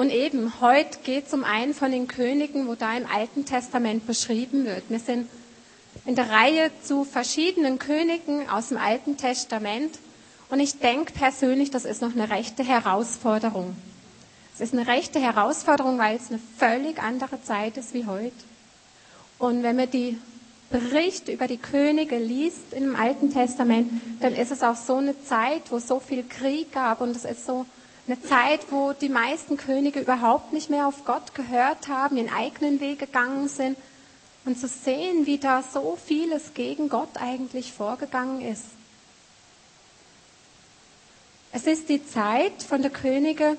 Und eben, heute geht es um einen von den Königen, wo da im Alten Testament beschrieben wird. Wir sind in der Reihe zu verschiedenen Königen aus dem Alten Testament. Und ich denke persönlich, das ist noch eine rechte Herausforderung. Es ist eine rechte Herausforderung, weil es eine völlig andere Zeit ist wie heute. Und wenn man die Berichte über die Könige liest im Alten Testament, dann ist es auch so eine Zeit, wo es so viel Krieg gab und es ist so eine Zeit, wo die meisten Könige überhaupt nicht mehr auf Gott gehört haben, ihren eigenen Weg gegangen sind. Und zu sehen, wie da so vieles gegen Gott eigentlich vorgegangen ist. Es ist die Zeit von der Könige,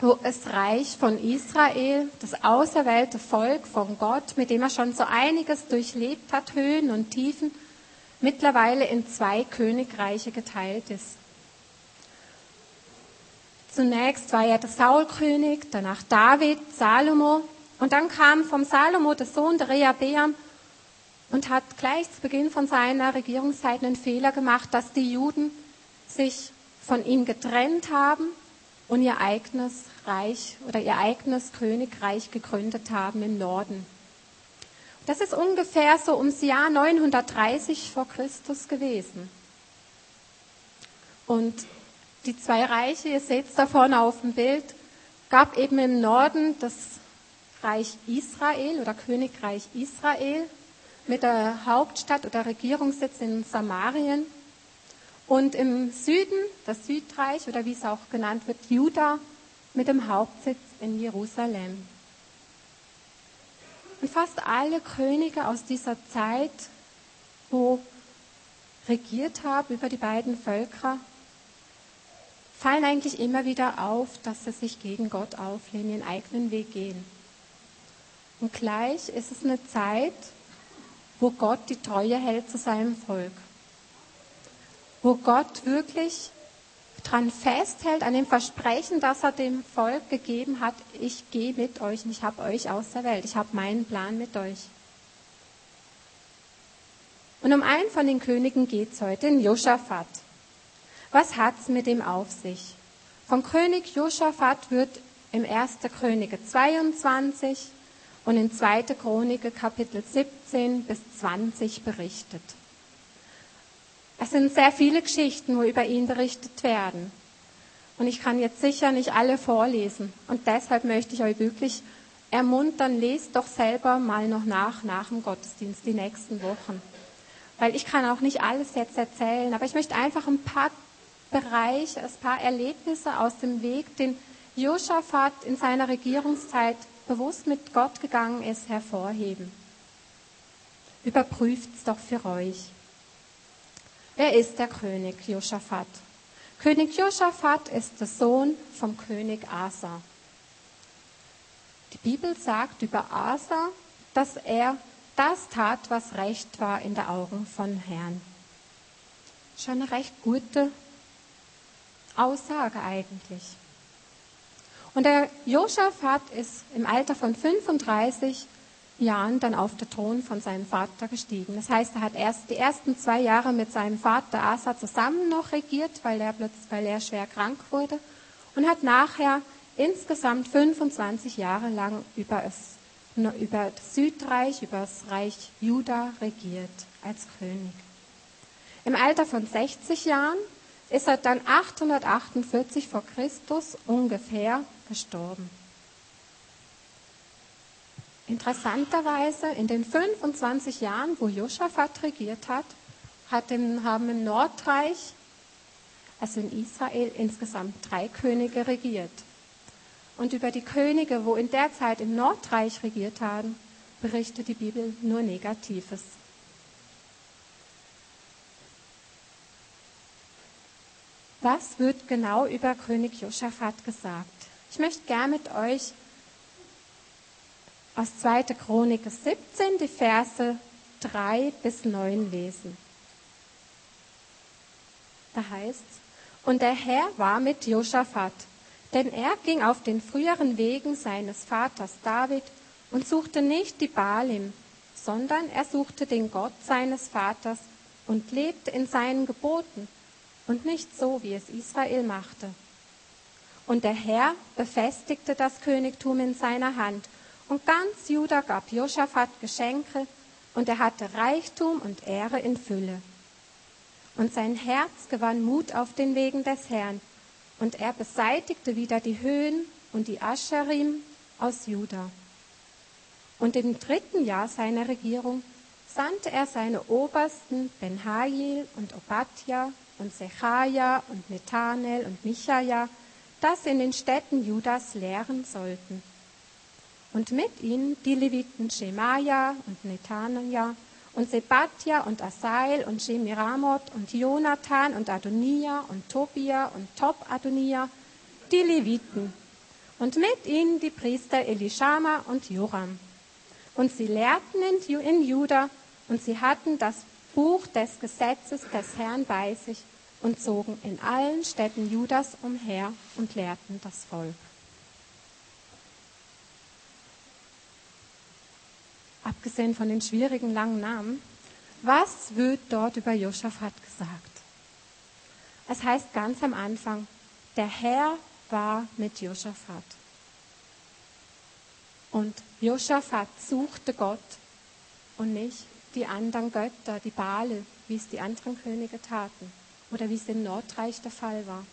wo das Reich von Israel, das auserwählte Volk von Gott, mit dem er schon so einiges durchlebt hat, Höhen und Tiefen, mittlerweile in zwei Königreiche geteilt ist. Zunächst war er der Saulkönig, danach David, Salomo und dann kam vom Salomo der Sohn der Rehabeam und hat gleich zu Beginn von seiner Regierungszeit einen Fehler gemacht, dass die Juden sich von ihm getrennt haben und ihr eigenes Reich oder ihr eigenes Königreich gegründet haben im Norden. Das ist ungefähr so ums Jahr 930 vor Christus gewesen. Und die zwei Reiche, ihr seht es da vorne auf dem Bild, gab eben im Norden das Reich Israel oder Königreich Israel mit der Hauptstadt oder Regierungssitz in Samarien und im Süden, das Südreich oder wie es auch genannt wird, Juda mit dem Hauptsitz in Jerusalem. Und fast alle Könige aus dieser Zeit, wo regiert haben über die beiden Völker, fallen eigentlich immer wieder auf, dass sie sich gegen Gott auflehnen, ihren eigenen Weg gehen. Und gleich ist es eine Zeit, wo Gott die Treue hält zu seinem Volk wo Gott wirklich dran festhält, an dem Versprechen, das er dem Volk gegeben hat, ich gehe mit euch und ich habe euch aus der Welt, ich habe meinen Plan mit euch. Und um einen von den Königen geht es heute, den Josaphat. Was hat es mit ihm auf sich? Vom König Josaphat wird im 1. Könige 22 und in 2. Chronik Kapitel 17 bis 20 berichtet. Es sind sehr viele Geschichten, wo über ihn berichtet werden. Und ich kann jetzt sicher nicht alle vorlesen. Und deshalb möchte ich euch wirklich ermuntern, lest doch selber mal noch nach, nach dem Gottesdienst, die nächsten Wochen. Weil ich kann auch nicht alles jetzt erzählen, aber ich möchte einfach ein paar Bereiche, ein paar Erlebnisse aus dem Weg, den Josaphat in seiner Regierungszeit bewusst mit Gott gegangen ist, hervorheben. Überprüft es doch für euch. Wer ist der König Josaphat? König Josaphat ist der Sohn vom König Asa. Die Bibel sagt über Asa, dass er das tat, was recht war in der Augen von Herrn. Schon eine recht gute Aussage eigentlich. Und der Josaphat ist im Alter von 35 Jahren dann auf den Thron von seinem Vater gestiegen. Das heißt, er hat erst die ersten zwei Jahre mit seinem Vater Asa zusammen noch regiert, weil er, plötzlich, weil er schwer krank wurde und hat nachher insgesamt 25 Jahre lang über das, über das Südreich, über das Reich Juda regiert als König. Im Alter von 60 Jahren ist er dann 848 vor Christus ungefähr gestorben. Interessanterweise, in den 25 Jahren, wo Josaphat regiert hat, hat im, haben im Nordreich, also in Israel, insgesamt drei Könige regiert. Und über die Könige, wo in der Zeit im Nordreich regiert haben, berichtet die Bibel nur Negatives. Was wird genau über König Josaphat gesagt? Ich möchte gern mit euch aus 2. Chronik 17 die Verse 3 bis 9 lesen. Da heißt und der Herr war mit Josaphat, denn er ging auf den früheren Wegen seines Vaters David und suchte nicht die Baalim, sondern er suchte den Gott seines Vaters und lebte in seinen Geboten und nicht so, wie es Israel machte. Und der Herr befestigte das Königtum in seiner Hand. Und ganz Juda gab Josaphat Geschenke und er hatte Reichtum und Ehre in Fülle. Und sein Herz gewann Mut auf den Wegen des Herrn. Und er beseitigte wieder die Höhen und die Ascherim aus Juda. Und im dritten Jahr seiner Regierung sandte er seine Obersten Benhail und Obadja und Sechaja und Nethanel und Michaja, dass in den Städten Judas lehren sollten. Und mit ihnen die Leviten Shemaja und Nethanja und Sebatia und Asael und Shemiramot und Jonathan und Adonia und Tobia und Top-Adonia, die Leviten. Und mit ihnen die Priester Elishama und Joram. Und sie lehrten in, in Juda und sie hatten das Buch des Gesetzes des Herrn bei sich und zogen in allen Städten Judas umher und lehrten das Volk. Abgesehen von den schwierigen langen Namen, was wird dort über Josaphat gesagt? Es heißt ganz am Anfang, der Herr war mit Josaphat. Und Josaphat suchte Gott und nicht die anderen Götter, die Bale, wie es die anderen Könige taten oder wie es im Nordreich der Fall war.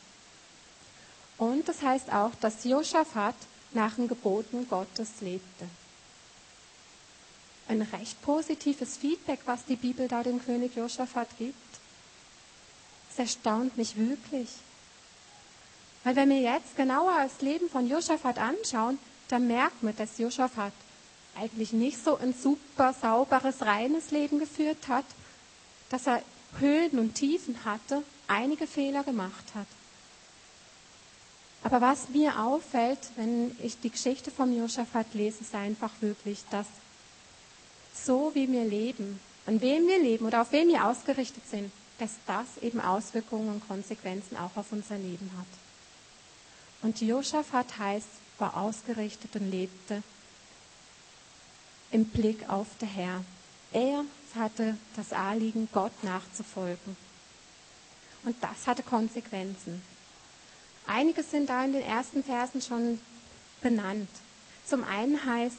Und das heißt auch, dass Josaphat nach den Geboten Gottes lebte. Ein recht positives Feedback, was die Bibel da dem König Josaphat gibt. Es erstaunt mich wirklich. Weil wenn wir jetzt genauer das Leben von Josaphat anschauen, dann merkt man, dass Josaphat eigentlich nicht so ein super sauberes, reines Leben geführt hat, dass er Höhen und Tiefen hatte, einige Fehler gemacht hat. Aber was mir auffällt, wenn ich die Geschichte von Josaphat lese, ist einfach wirklich, dass so wie wir leben, an wem wir leben oder auf wen wir ausgerichtet sind, dass das eben Auswirkungen und Konsequenzen auch auf unser Leben hat. Und Josaphat heißt, war ausgerichtet und lebte im Blick auf den Herr. Er hatte das Anliegen, Gott nachzufolgen. Und das hatte Konsequenzen. Einige sind da in den ersten Versen schon benannt. Zum einen heißt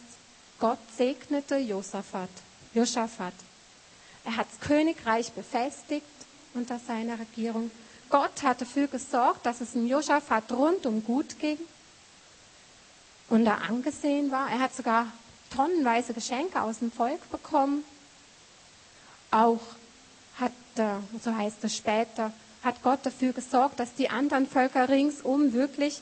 Gott segnete Josaphat. Josaphat. Er hat das Königreich befestigt unter seiner Regierung. Gott hat dafür gesorgt, dass es dem Josaphat rundum gut ging und er angesehen war. Er hat sogar tonnenweise Geschenke aus dem Volk bekommen. Auch hat, so heißt es später, hat Gott dafür gesorgt, dass die anderen Völker ringsum wirklich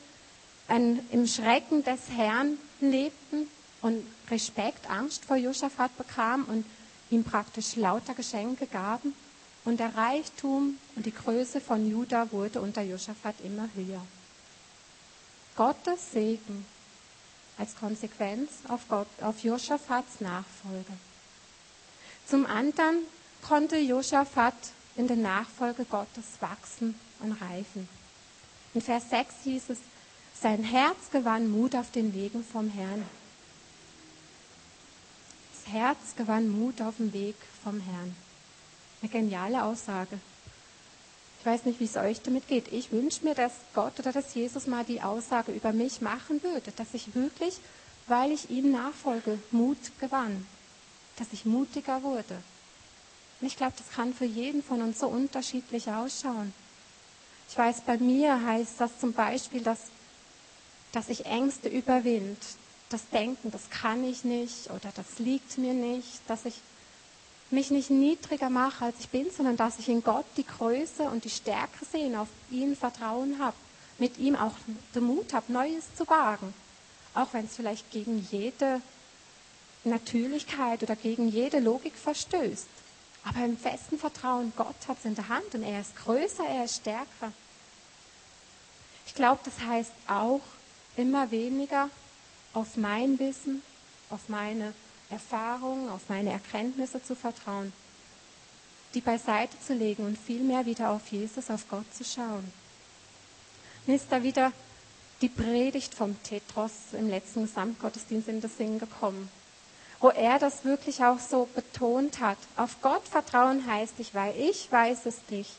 ein, im Schrecken des Herrn lebten und Respekt, Angst vor Josaphat bekamen und ihm praktisch lauter Geschenke gaben. Und der Reichtum und die Größe von Juda wurde unter Josaphat immer höher. Gottes Segen als Konsequenz auf, Gott, auf Josaphats Nachfolge. Zum anderen konnte Josaphat in der Nachfolge Gottes wachsen und reifen. In Vers 6 hieß es, sein Herz gewann Mut auf den Wegen vom Herrn. Das Herz gewann Mut auf dem Weg vom Herrn. Eine geniale Aussage. Ich weiß nicht, wie es euch damit geht. Ich wünsche mir, dass Gott oder dass Jesus mal die Aussage über mich machen würde, dass ich wirklich, weil ich ihm nachfolge, Mut gewann, dass ich mutiger wurde. Und ich glaube, das kann für jeden von uns so unterschiedlich ausschauen. Ich weiß, bei mir heißt das zum Beispiel, dass, dass ich Ängste überwind, das Denken, das kann ich nicht oder das liegt mir nicht, dass ich mich nicht niedriger mache, als ich bin, sondern dass ich in Gott die Größe und die Stärke sehe, und auf ihn Vertrauen habe, mit ihm auch den Mut habe, Neues zu wagen. Auch wenn es vielleicht gegen jede Natürlichkeit oder gegen jede Logik verstößt. Aber im festen Vertrauen, Gott hat es in der Hand und er ist größer, er ist stärker. Ich glaube, das heißt auch immer weniger auf mein Wissen, auf meine Erfahrungen, auf meine Erkenntnisse zu vertrauen, die beiseite zu legen und vielmehr wieder auf Jesus, auf Gott zu schauen. Mir ist da wieder die Predigt vom Tetros im letzten Gesamtgottesdienst in das Sinn gekommen, wo er das wirklich auch so betont hat. Auf Gott vertrauen heißt ich, weil ich weiß es nicht,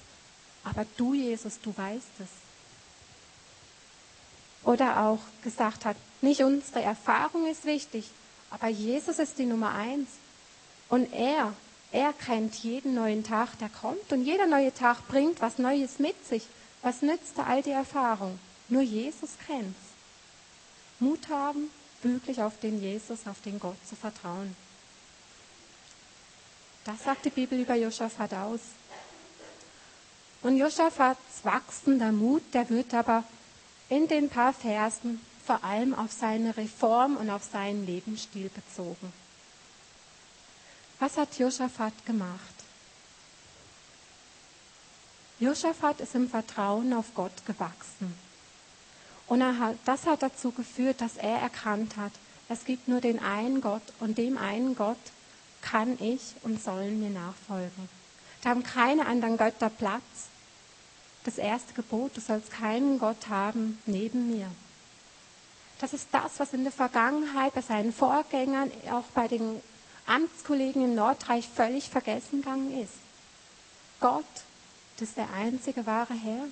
aber du, Jesus, du weißt es. Oder auch gesagt hat, nicht unsere Erfahrung ist wichtig, aber Jesus ist die Nummer eins. Und er, er kennt jeden neuen Tag, der kommt. Und jeder neue Tag bringt was Neues mit sich. Was nützt all die Erfahrung? Nur Jesus kennt's. Mut haben, wirklich auf den Jesus, auf den Gott zu vertrauen. Das sagt die Bibel über Josaphat aus. Und Josaphats wachsender Mut, der wird aber in den paar Versen vor allem auf seine Reform und auf seinen Lebensstil bezogen. Was hat Josaphat gemacht? Josaphat ist im Vertrauen auf Gott gewachsen. Und hat, das hat dazu geführt, dass er erkannt hat, es gibt nur den einen Gott und dem einen Gott kann ich und sollen mir nachfolgen. Da haben keine anderen Götter Platz. Das erste Gebot, du sollst keinen Gott haben neben mir. Das ist das, was in der Vergangenheit bei seinen Vorgängern, auch bei den Amtskollegen im Nordreich völlig vergessen gegangen ist. Gott, das ist der einzige wahre Herr.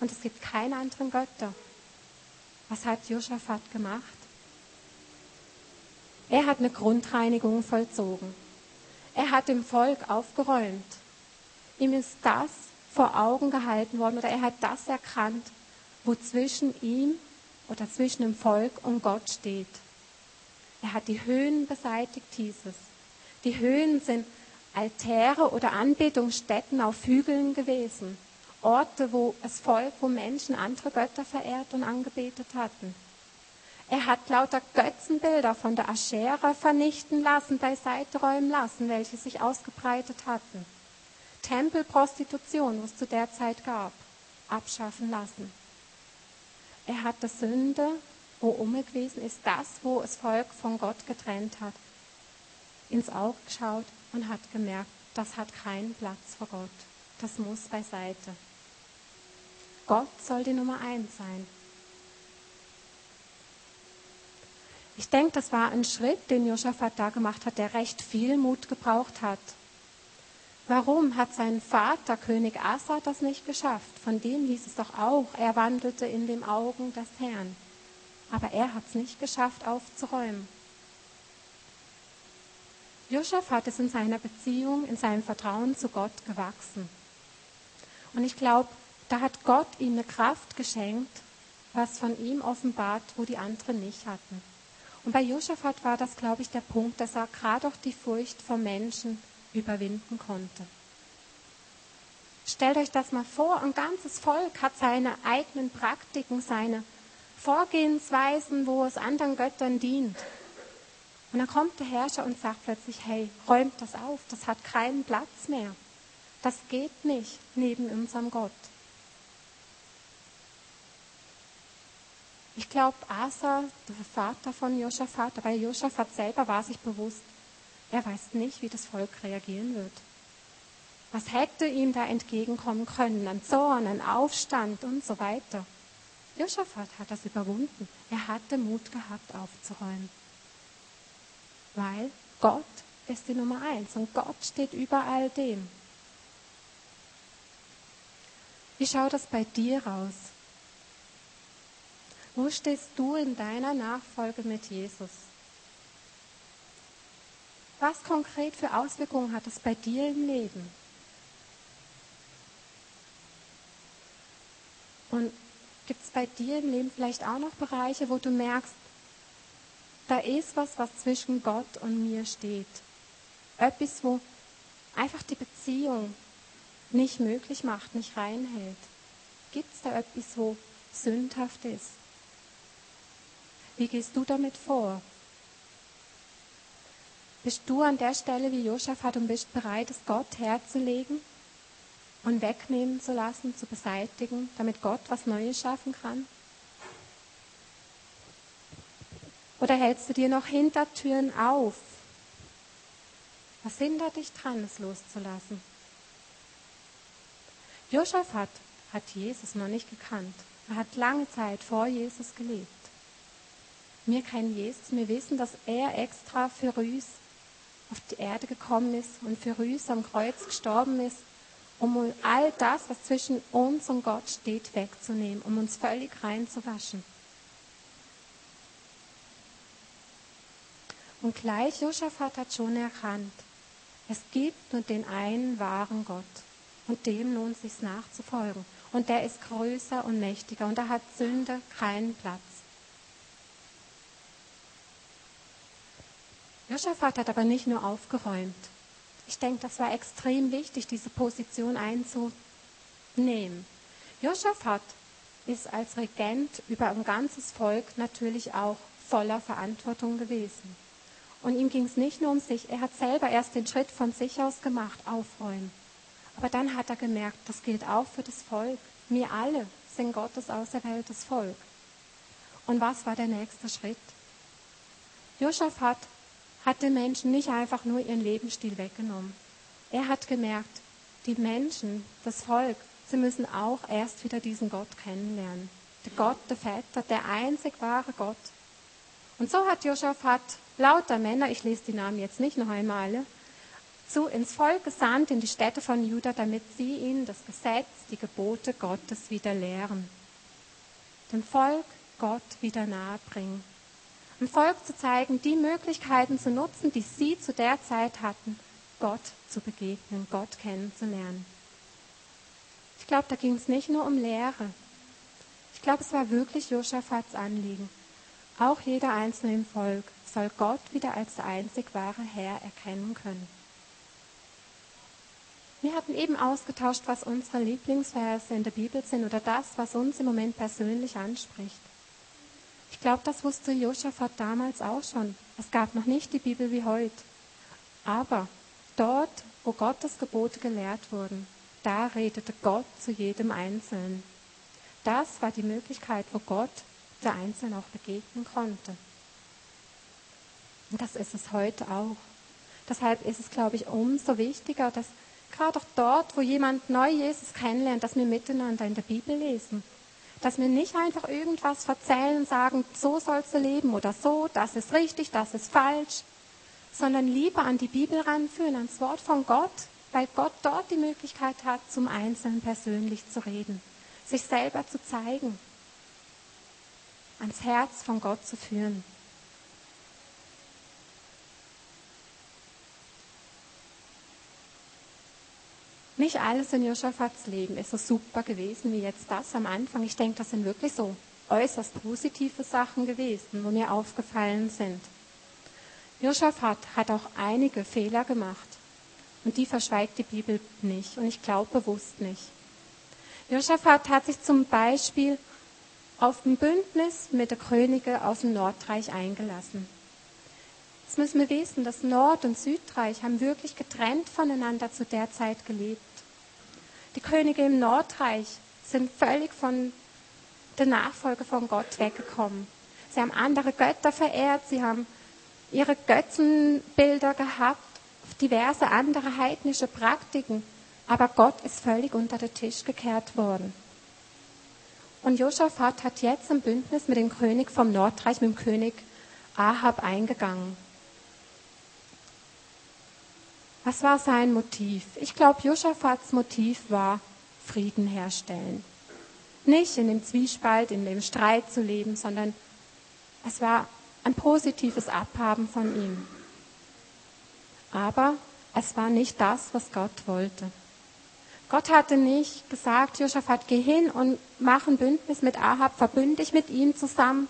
Und es gibt keine anderen Götter. Was hat Josaphat gemacht? Er hat eine Grundreinigung vollzogen. Er hat dem Volk aufgeräumt. Ihm ist das vor Augen gehalten worden oder er hat das erkannt, wo zwischen ihm oder zwischen dem Volk und Gott steht. Er hat die Höhen beseitigt, hieß es. Die Höhen sind Altäre oder Anbetungsstätten auf Hügeln gewesen. Orte, wo das Volk, wo Menschen andere Götter verehrt und angebetet hatten. Er hat lauter Götzenbilder von der Aschera vernichten lassen, beiseite räumen lassen, welche sich ausgebreitet hatten. Tempelprostitution, was es zu der Zeit gab, abschaffen lassen. Er hat das Sünde, wo um gewesen ist, das, wo das Volk von Gott getrennt hat, ins Auge geschaut und hat gemerkt, das hat keinen Platz vor Gott. Das muss beiseite. Gott soll die Nummer eins sein. Ich denke, das war ein Schritt, den Josaphat da gemacht hat, der recht viel Mut gebraucht hat. Warum hat sein Vater, König Asa, das nicht geschafft? Von dem hieß es doch auch, er wandelte in den Augen des Herrn. Aber er hat es nicht geschafft, aufzuräumen. Josaphat ist in seiner Beziehung, in seinem Vertrauen zu Gott gewachsen. Und ich glaube, da hat Gott ihm eine Kraft geschenkt, was von ihm offenbart, wo die anderen nicht hatten. Und bei Josaphat war das, glaube ich, der Punkt, dass er gerade auch die Furcht vor Menschen überwinden konnte. Stellt euch das mal vor, ein ganzes Volk hat seine eigenen Praktiken, seine Vorgehensweisen, wo es anderen Göttern dient. Und dann kommt der Herrscher und sagt plötzlich, hey, räumt das auf, das hat keinen Platz mehr. Das geht nicht neben unserem Gott. Ich glaube, Asa, der Vater von Josaphat, aber Josaphat selber war sich bewusst, er weiß nicht, wie das Volk reagieren wird. Was hätte ihm da entgegenkommen können? An Zorn, an Aufstand und so weiter. Josaphat hat das überwunden. Er hatte Mut gehabt, aufzuräumen. Weil Gott ist die Nummer eins und Gott steht über all dem. Wie schaut das bei dir aus? Wo stehst du in deiner Nachfolge mit Jesus? Was konkret für Auswirkungen hat es bei dir im Leben? Und gibt es bei dir im Leben vielleicht auch noch Bereiche, wo du merkst, da ist was, was zwischen Gott und mir steht? Etwas, wo einfach die Beziehung nicht möglich macht, nicht reinhält. Gibt es da etwas, wo sündhaft ist? Wie gehst du damit vor? Bist du an der Stelle wie Josaphat und bist bereit, es Gott herzulegen und wegnehmen zu lassen, zu beseitigen, damit Gott was Neues schaffen kann? Oder hältst du dir noch Hintertüren auf? Was hindert dich dran, es loszulassen? Josaphat hat Jesus noch nicht gekannt. Er hat lange Zeit vor Jesus gelebt. Wir kennen Jesus, wir wissen, dass er extra für uns auf die Erde gekommen ist und für uns am Kreuz gestorben ist, um all das, was zwischen uns und Gott steht, wegzunehmen, um uns völlig reinzuwaschen. Und gleich Josaphat hat schon erkannt, es gibt nur den einen wahren Gott und dem lohnt sich nachzufolgen. Und der ist größer und mächtiger und da hat Sünde keinen Platz. Josaphat hat aber nicht nur aufgeräumt. Ich denke, das war extrem wichtig, diese Position einzunehmen. Josaphat ist als Regent über ein ganzes Volk natürlich auch voller Verantwortung gewesen. Und ihm ging es nicht nur um sich, er hat selber erst den Schritt von sich aus gemacht, aufräumen. Aber dann hat er gemerkt, das gilt auch für das Volk. Wir alle sind Gottes auserwähltes Volk. Und was war der nächste Schritt? Josaphat hat den Menschen nicht einfach nur ihren Lebensstil weggenommen. Er hat gemerkt, die Menschen, das Volk, sie müssen auch erst wieder diesen Gott kennenlernen. Der Gott, der Väter, der einzig wahre Gott. Und so hat Josaphat lauter Männer, ich lese die Namen jetzt nicht noch einmal, zu ins Volk gesandt in die Städte von Juda, damit sie ihnen das Gesetz, die Gebote Gottes wieder lehren. Dem Volk Gott wieder nahebringen. Dem Volk zu zeigen, die Möglichkeiten zu nutzen, die sie zu der Zeit hatten, Gott zu begegnen, Gott kennenzulernen. Ich glaube, da ging es nicht nur um Lehre. Ich glaube, es war wirklich Josaphats Anliegen. Auch jeder Einzelne im Volk soll Gott wieder als der einzig wahre Herr erkennen können. Wir hatten eben ausgetauscht, was unsere Lieblingsverse in der Bibel sind oder das, was uns im Moment persönlich anspricht. Ich glaube, das wusste Josaphat damals auch schon. Es gab noch nicht die Bibel wie heute. Aber dort, wo Gottes Gebote gelehrt wurden, da redete Gott zu jedem Einzelnen. Das war die Möglichkeit, wo Gott der Einzelnen auch begegnen konnte. Und das ist es heute auch. Deshalb ist es, glaube ich, umso wichtiger, dass gerade auch dort, wo jemand neu Jesus kennenlernt, dass wir miteinander in der Bibel lesen. Dass wir nicht einfach irgendwas erzählen und sagen, so sollst du leben oder so, das ist richtig, das ist falsch, sondern lieber an die Bibel ranführen, ans Wort von Gott, weil Gott dort die Möglichkeit hat, zum Einzelnen persönlich zu reden, sich selber zu zeigen, ans Herz von Gott zu führen. Nicht alles in Josaphats Leben ist so super gewesen wie jetzt das am Anfang. Ich denke, das sind wirklich so äußerst positive Sachen gewesen, wo mir aufgefallen sind. Josaphat hat auch einige Fehler gemacht. Und die verschweigt die Bibel nicht. Und ich glaube bewusst nicht. Josaphat hat sich zum Beispiel auf ein Bündnis mit der Könige aus dem Nordreich eingelassen. Jetzt müssen wir wissen, das Nord- und Südreich haben wirklich getrennt voneinander zu der Zeit gelebt. Die Könige im Nordreich sind völlig von der Nachfolge von Gott weggekommen. Sie haben andere Götter verehrt, sie haben ihre Götzenbilder gehabt, diverse andere heidnische Praktiken, aber Gott ist völlig unter den Tisch gekehrt worden. Und Josaphat hat jetzt ein Bündnis mit dem König vom Nordreich, mit dem König Ahab eingegangen. Was war sein Motiv? Ich glaube, Josaphats Motiv war Frieden herstellen. Nicht in dem Zwiespalt, in dem Streit zu leben, sondern es war ein positives Abhaben von ihm. Aber es war nicht das, was Gott wollte. Gott hatte nicht gesagt, Josaphat, geh hin und mach ein Bündnis mit Ahab, verbünde dich mit ihm zusammen.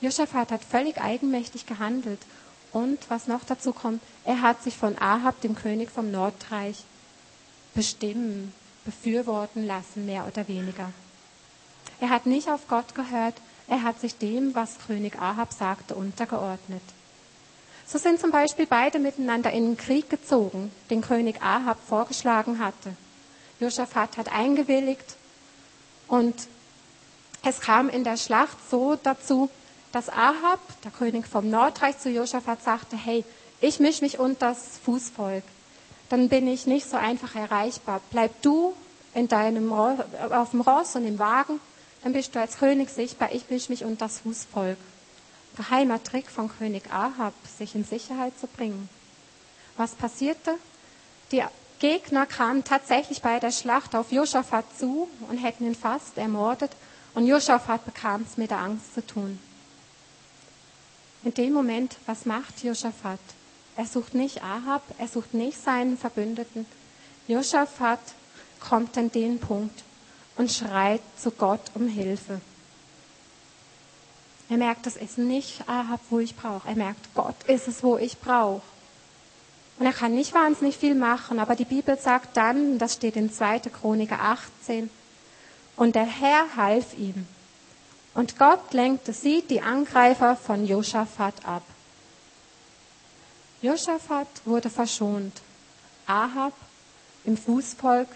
Josaphat hat völlig eigenmächtig gehandelt und was noch dazu kommt, er hat sich von Ahab, dem König vom Nordreich, bestimmen, befürworten lassen, mehr oder weniger. Er hat nicht auf Gott gehört, er hat sich dem, was König Ahab sagte, untergeordnet. So sind zum Beispiel beide miteinander in den Krieg gezogen, den König Ahab vorgeschlagen hatte. Josaphat hat eingewilligt und es kam in der Schlacht so dazu, dass Ahab, der König vom Nordreich, zu Josaphat sagte, hey, ich mische mich unter das Fußvolk. Dann bin ich nicht so einfach erreichbar. Bleib du in deinem, auf dem Ross und im Wagen, dann bist du als König sichtbar. Ich mische mich unter das Fußvolk. Geheimer Trick von König Ahab, sich in Sicherheit zu bringen. Was passierte? Die Gegner kamen tatsächlich bei der Schlacht auf Josaphat zu und hätten ihn fast ermordet. Und Josaphat bekam es mit der Angst zu tun. In dem Moment, was macht Josaphat? Er sucht nicht Ahab, er sucht nicht seinen Verbündeten. Josaphat kommt an den Punkt und schreit zu Gott um Hilfe. Er merkt, es ist nicht Ahab, wo ich brauche. Er merkt, Gott ist es, wo ich brauche. Und er kann nicht wahnsinnig viel machen, aber die Bibel sagt dann, das steht in 2. Chroniker 18, und der Herr half ihm. Und Gott lenkte sie, die Angreifer, von Josaphat ab. Josaphat wurde verschont. Ahab im Fußvolk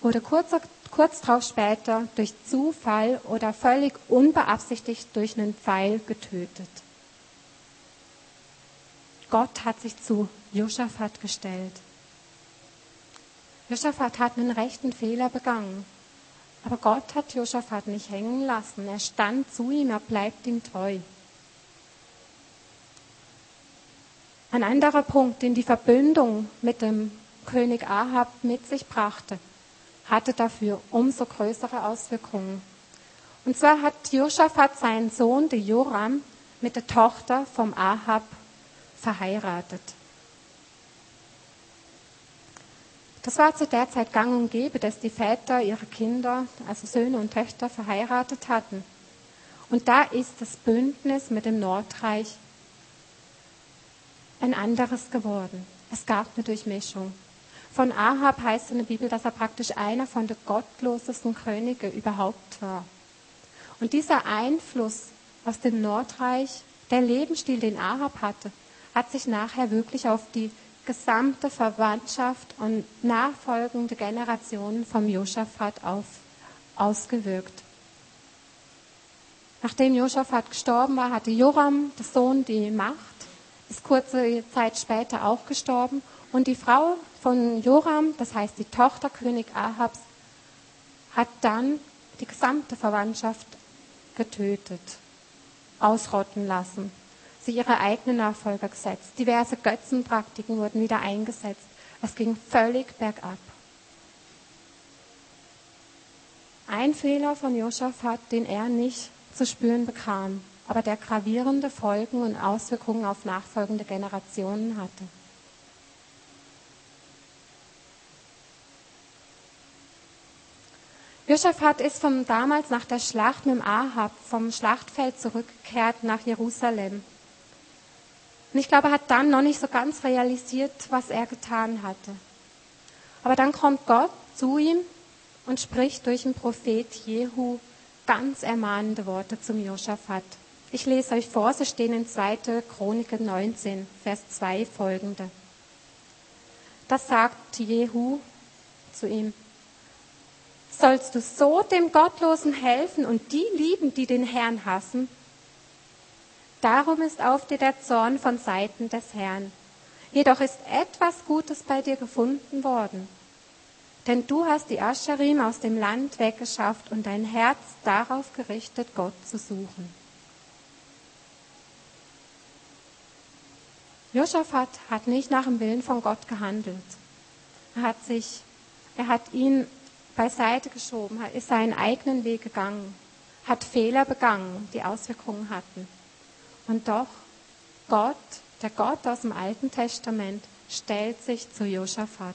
wurde kurz, kurz darauf später durch Zufall oder völlig unbeabsichtigt durch einen Pfeil getötet. Gott hat sich zu Josaphat gestellt. Josaphat hat einen rechten Fehler begangen. Aber Gott hat Josaphat nicht hängen lassen. Er stand zu ihm, er bleibt ihm treu. Ein anderer Punkt, den die Verbündung mit dem König Ahab mit sich brachte, hatte dafür umso größere Auswirkungen. Und zwar hat Josaphat seinen Sohn, der Joram, mit der Tochter vom Ahab verheiratet. Das war zu der Zeit gang und gäbe, dass die Väter ihre Kinder, also Söhne und Töchter, verheiratet hatten. Und da ist das Bündnis mit dem Nordreich ein anderes geworden. Es gab eine Durchmischung. Von Ahab heißt in der Bibel, dass er praktisch einer von den gottlosesten Könige überhaupt war. Und dieser Einfluss aus dem Nordreich, der Lebensstil, den Ahab hatte, hat sich nachher wirklich auf die gesamte Verwandtschaft und nachfolgende Generationen vom Josaphat auf, ausgewirkt. Nachdem Josaphat gestorben war, hatte Joram, der Sohn, die Macht, ist kurze Zeit später auch gestorben. Und die Frau von Joram, das heißt die Tochter König Ahabs, hat dann die gesamte Verwandtschaft getötet, ausrotten lassen sie ihre eigenen Nachfolger gesetzt. Diverse Götzenpraktiken wurden wieder eingesetzt. Es ging völlig bergab. Ein Fehler von Josaphat, den er nicht zu spüren bekam, aber der gravierende Folgen und Auswirkungen auf nachfolgende Generationen hatte. Josaphat ist von damals nach der Schlacht mit dem Ahab vom Schlachtfeld zurückgekehrt nach Jerusalem. Und ich glaube, er hat dann noch nicht so ganz realisiert, was er getan hatte. Aber dann kommt Gott zu ihm und spricht durch den Prophet Jehu ganz ermahnende Worte zum Josaphat. Ich lese euch vor, sie stehen in 2. Chronik 19, Vers 2 folgende. Das sagt Jehu zu ihm. Sollst du so dem Gottlosen helfen und die lieben, die den Herrn hassen? Darum ist auf dir der Zorn von Seiten des Herrn. Jedoch ist etwas Gutes bei dir gefunden worden. Denn du hast die Ascherim aus dem Land weggeschafft und dein Herz darauf gerichtet, Gott zu suchen. Josaphat hat nicht nach dem Willen von Gott gehandelt. Er hat sich, er hat ihn beiseite geschoben, ist seinen eigenen Weg gegangen, hat Fehler begangen, die Auswirkungen hatten. Und doch, Gott, der Gott aus dem Alten Testament, stellt sich zu Josaphat.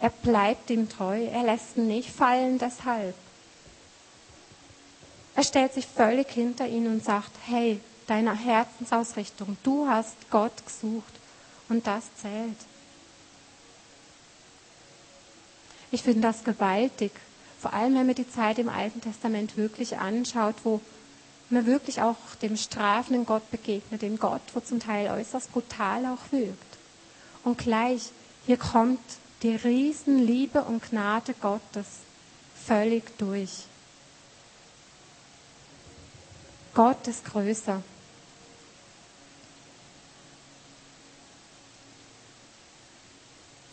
Er bleibt ihm treu, er lässt ihn nicht fallen deshalb. Er stellt sich völlig hinter ihn und sagt, hey, deine Herzensausrichtung, du hast Gott gesucht und das zählt. Ich finde das gewaltig, vor allem wenn man die Zeit im Alten Testament wirklich anschaut, wo man wirklich auch dem strafenden Gott begegnet, dem Gott, wo zum Teil äußerst brutal auch wirkt. Und gleich, hier kommt die Riesenliebe und Gnade Gottes völlig durch. Gott ist größer.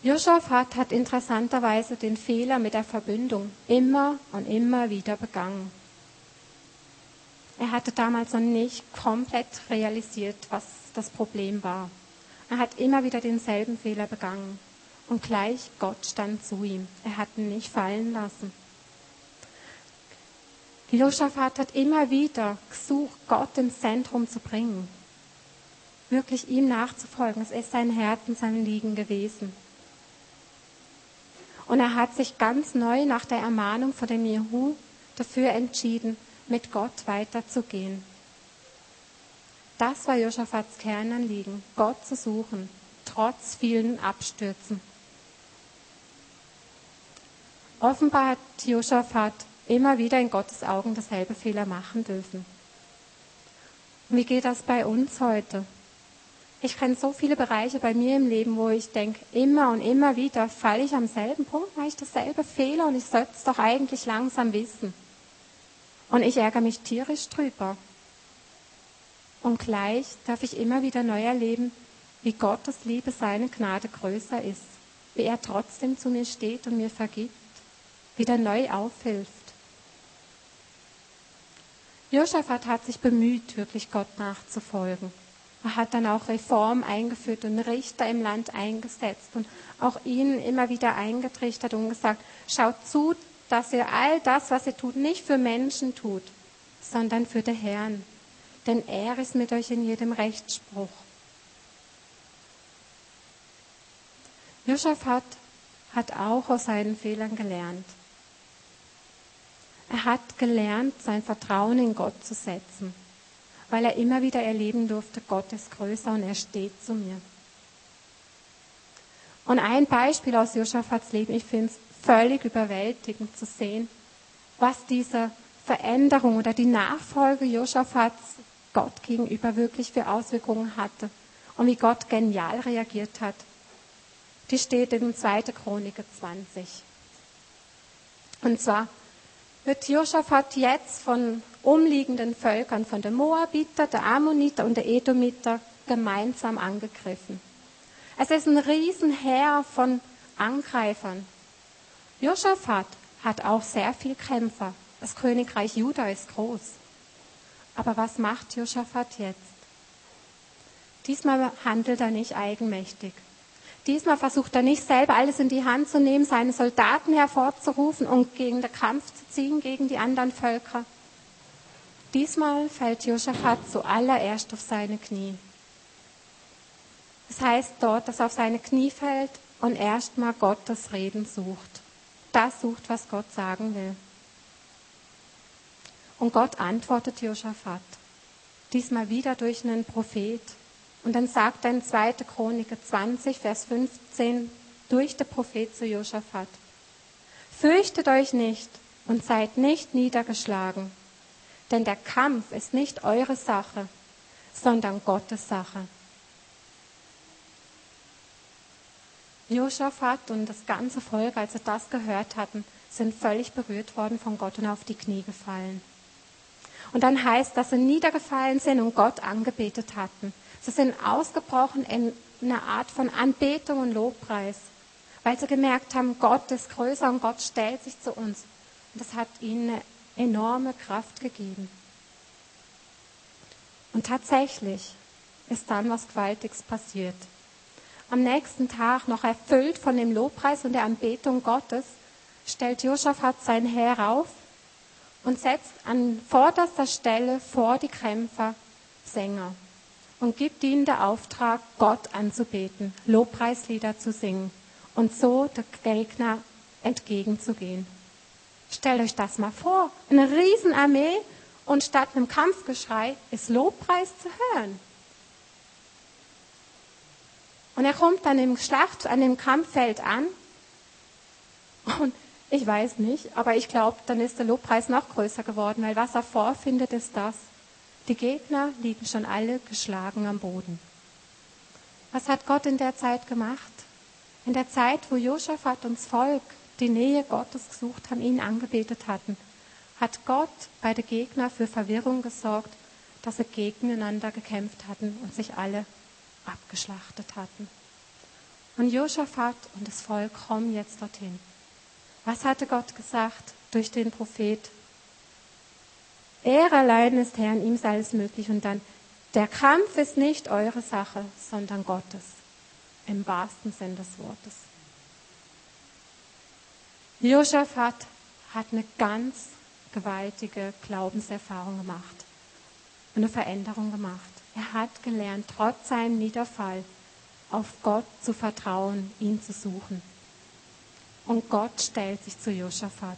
Josaphat hat interessanterweise den Fehler mit der Verbündung immer und immer wieder begangen. Er hatte damals noch nicht komplett realisiert, was das Problem war. Er hat immer wieder denselben Fehler begangen. Und gleich Gott stand zu ihm. Er hat ihn nicht fallen lassen. Josaphat hat immer wieder gesucht, Gott ins Zentrum zu bringen. wirklich ihm nachzufolgen. Es ist sein Herzensanliegen gewesen. Und er hat sich ganz neu nach der Ermahnung von dem Jehu dafür entschieden, mit Gott weiterzugehen. Das war Josaphats Kernanliegen, Gott zu suchen, trotz vielen Abstürzen. Offenbar hat Josaphat immer wieder in Gottes Augen dasselbe Fehler machen dürfen. Wie geht das bei uns heute? Ich kenne so viele Bereiche bei mir im Leben, wo ich denke, immer und immer wieder falle ich am selben Punkt, mache ich dasselbe Fehler und ich sollte es doch eigentlich langsam wissen. Und ich ärgere mich tierisch drüber. Und gleich darf ich immer wieder neu erleben, wie Gottes Liebe, seine Gnade größer ist, wie er trotzdem zu mir steht und mir vergibt, wieder neu aufhilft. Josaphat hat sich bemüht, wirklich Gott nachzufolgen. Er hat dann auch Reform eingeführt und Richter im Land eingesetzt und auch ihnen immer wieder eingetrichtert und gesagt, schaut zu, dass ihr all das, was ihr tut, nicht für Menschen tut, sondern für den Herrn. Denn er ist mit euch in jedem Rechtsspruch. Josaphat hat auch aus seinen Fehlern gelernt. Er hat gelernt, sein Vertrauen in Gott zu setzen, weil er immer wieder erleben durfte, Gott ist größer und er steht zu mir. Und ein Beispiel aus Josaphats Leben, ich finde es völlig überwältigend zu sehen, was diese Veränderung oder die Nachfolge Josaphats Gott gegenüber wirklich für Auswirkungen hatte und wie Gott genial reagiert hat. Die steht in 2. Chronik 20. Und zwar wird Josaphat jetzt von umliegenden Völkern, von den Moabiter, der Ammoniter und der Edomiter gemeinsam angegriffen. Es ist ein Riesenheer von Angreifern. Josaphat hat auch sehr viel Kämpfer. Das Königreich Juda ist groß. Aber was macht Josaphat jetzt? Diesmal handelt er nicht eigenmächtig. Diesmal versucht er nicht selber alles in die Hand zu nehmen, seine Soldaten hervorzurufen und gegen den Kampf zu ziehen gegen die anderen Völker. Diesmal fällt Josaphat zuallererst auf seine Knie. Das heißt dort, dass er auf seine Knie fällt und erstmal Gottes Reden sucht. Das sucht, was Gott sagen will. Und Gott antwortet Josaphat. Diesmal wieder durch einen Prophet. Und dann sagt er in 2. Chronik 20, Vers 15 durch den Prophet zu Josaphat. Fürchtet euch nicht und seid nicht niedergeschlagen, denn der Kampf ist nicht eure Sache, sondern Gottes Sache. Josaphat und das ganze Volk, als sie das gehört hatten, sind völlig berührt worden von Gott und auf die Knie gefallen. Und dann heißt, dass sie niedergefallen sind und Gott angebetet hatten. Sie sind ausgebrochen in eine Art von Anbetung und Lobpreis, weil sie gemerkt haben, Gott ist größer und Gott stellt sich zu uns. Und das hat ihnen eine enorme Kraft gegeben. Und tatsächlich ist dann was Gewaltiges passiert. Am nächsten Tag, noch erfüllt von dem Lobpreis und der Anbetung Gottes, stellt Josaphat sein Heer auf und setzt an vorderster Stelle vor die Kämpfer Sänger und gibt ihnen den Auftrag, Gott anzubeten, Lobpreislieder zu singen und so der Gegner entgegenzugehen. Stellt euch das mal vor, eine Riesenarmee und statt einem Kampfgeschrei ist Lobpreis zu hören. Und er kommt dann im Schlacht, an dem Kampffeld an und ich weiß nicht, aber ich glaube, dann ist der Lobpreis noch größer geworden, weil was er vorfindet, ist das. Die Gegner liegen schon alle geschlagen am Boden. Was hat Gott in der Zeit gemacht? In der Zeit, wo Josaphat und das Volk die Nähe Gottes gesucht haben, ihn angebetet hatten, hat Gott bei den Gegnern für Verwirrung gesorgt, dass sie gegeneinander gekämpft hatten und sich alle abgeschlachtet hatten. Und Josaphat und das Volk kommen jetzt dorthin. Was hatte Gott gesagt durch den Prophet? Er allein ist Herr, in ihm sei alles möglich. Und dann, der Kampf ist nicht eure Sache, sondern Gottes. Im wahrsten Sinn des Wortes. Josaphat hat eine ganz gewaltige Glaubenserfahrung gemacht. Eine Veränderung gemacht. Er hat gelernt, trotz seinem Niederfall auf Gott zu vertrauen, ihn zu suchen. Und Gott stellt sich zu Josaphat.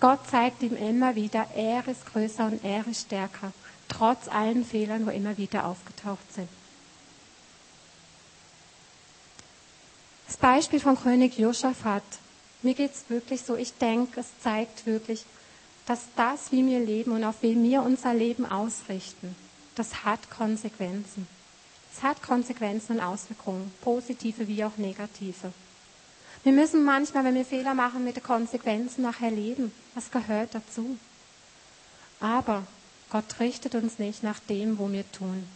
Gott zeigt ihm immer wieder, er ist größer und er ist stärker, trotz allen Fehlern, wo immer wieder aufgetaucht sind. Das Beispiel von König Josaphat, mir geht es wirklich so, ich denke, es zeigt wirklich, dass das, wie wir leben und auf wie wir unser Leben ausrichten, das hat Konsequenzen. Es hat Konsequenzen und Auswirkungen, positive wie auch negative. Wir müssen manchmal, wenn wir Fehler machen, mit den Konsequenzen nachher leben. Das gehört dazu. Aber Gott richtet uns nicht nach dem, wo wir tun.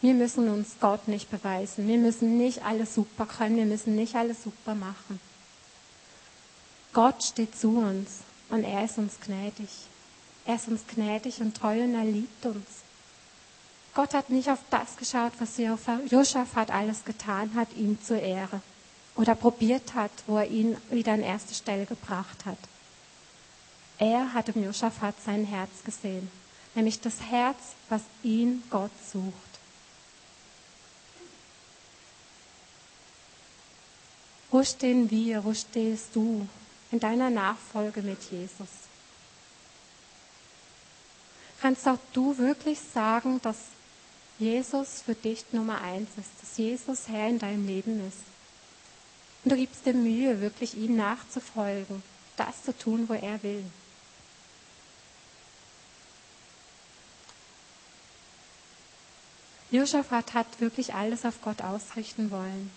Wir müssen uns Gott nicht beweisen. Wir müssen nicht alles super können. Wir müssen nicht alles super machen. Gott steht zu uns und er ist uns gnädig. Er ist uns gnädig und treu und er liebt uns. Gott hat nicht auf das geschaut, was Josaphat alles getan hat, ihm zur Ehre. Oder probiert hat, wo er ihn wieder an erste Stelle gebracht hat. Er hat im Josaphat sein Herz gesehen. Nämlich das Herz, was ihn Gott sucht. Wo stehen wir? Wo stehst du in deiner Nachfolge mit Jesus? Kannst auch du wirklich sagen, dass Jesus für dich Nummer eins ist, dass Jesus Herr in deinem Leben ist. Und du gibst dir Mühe, wirklich ihm nachzufolgen, das zu tun, wo er will. Josaphat hat wirklich alles auf Gott ausrichten wollen.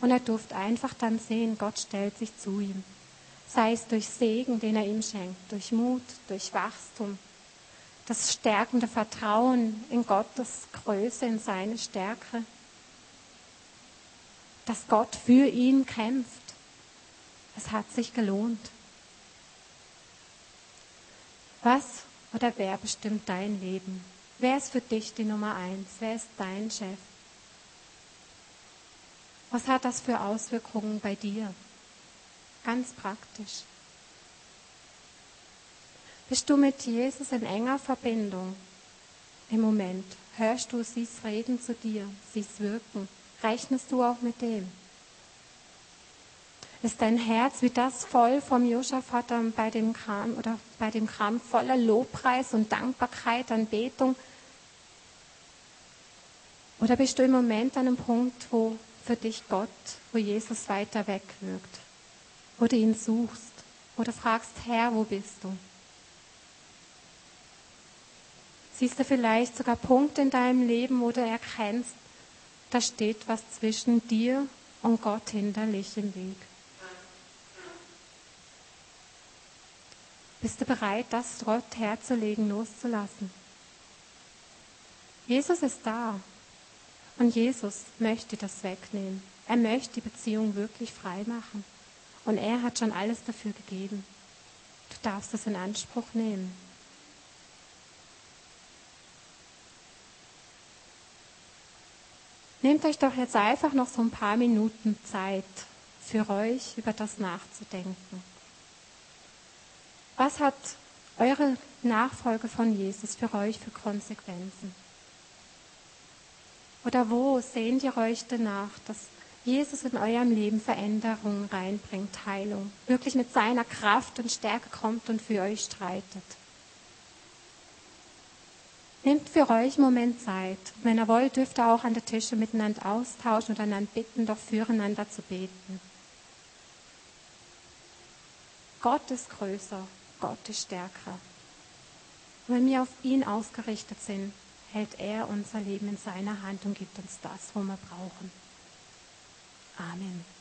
Und er durfte einfach dann sehen, Gott stellt sich zu ihm. Sei es durch Segen, den er ihm schenkt, durch Mut, durch Wachstum, das stärkende Vertrauen in Gottes Größe, in seine Stärke, dass Gott für ihn kämpft. Es hat sich gelohnt. Was oder wer bestimmt dein Leben? Wer ist für dich die Nummer eins? Wer ist dein Chef? Was hat das für Auswirkungen bei dir? Ganz praktisch. Bist du mit Jesus in enger Verbindung im Moment? Hörst du sie's reden zu dir, sie's wirken? Rechnest du auch mit dem? Ist dein Herz wie das voll vom Josaphat bei dem Kram oder bei dem Kram voller Lobpreis und Dankbarkeit, Anbetung? Oder bist du im Moment an einem Punkt, wo für dich Gott, wo Jesus weiter weg wirkt, wo du ihn suchst, oder fragst, Herr, wo bist du? Siehst du vielleicht sogar Punkte in deinem Leben, wo du erkennst, da steht was zwischen dir und Gott hinterlich im Weg. Bist du bereit, das Gott herzulegen, loszulassen? Jesus ist da und Jesus möchte das wegnehmen. Er möchte die Beziehung wirklich frei machen und er hat schon alles dafür gegeben. Du darfst das in Anspruch nehmen. Nehmt euch doch jetzt einfach noch so ein paar Minuten Zeit für euch über das nachzudenken. Was hat eure Nachfolge von Jesus für euch für Konsequenzen? Oder wo sehnt ihr euch danach, dass Jesus in eurem Leben Veränderung reinbringt, Heilung, wirklich mit seiner Kraft und Stärke kommt und für euch streitet? Nehmt für euch einen Moment Zeit. Wenn ihr wollt, dürft ihr auch an der Tische miteinander austauschen und einander bitten, doch füreinander zu beten. Gott ist größer, Gott ist stärker. Wenn wir auf ihn ausgerichtet sind, hält er unser Leben in seiner Hand und gibt uns das, was wir brauchen. Amen.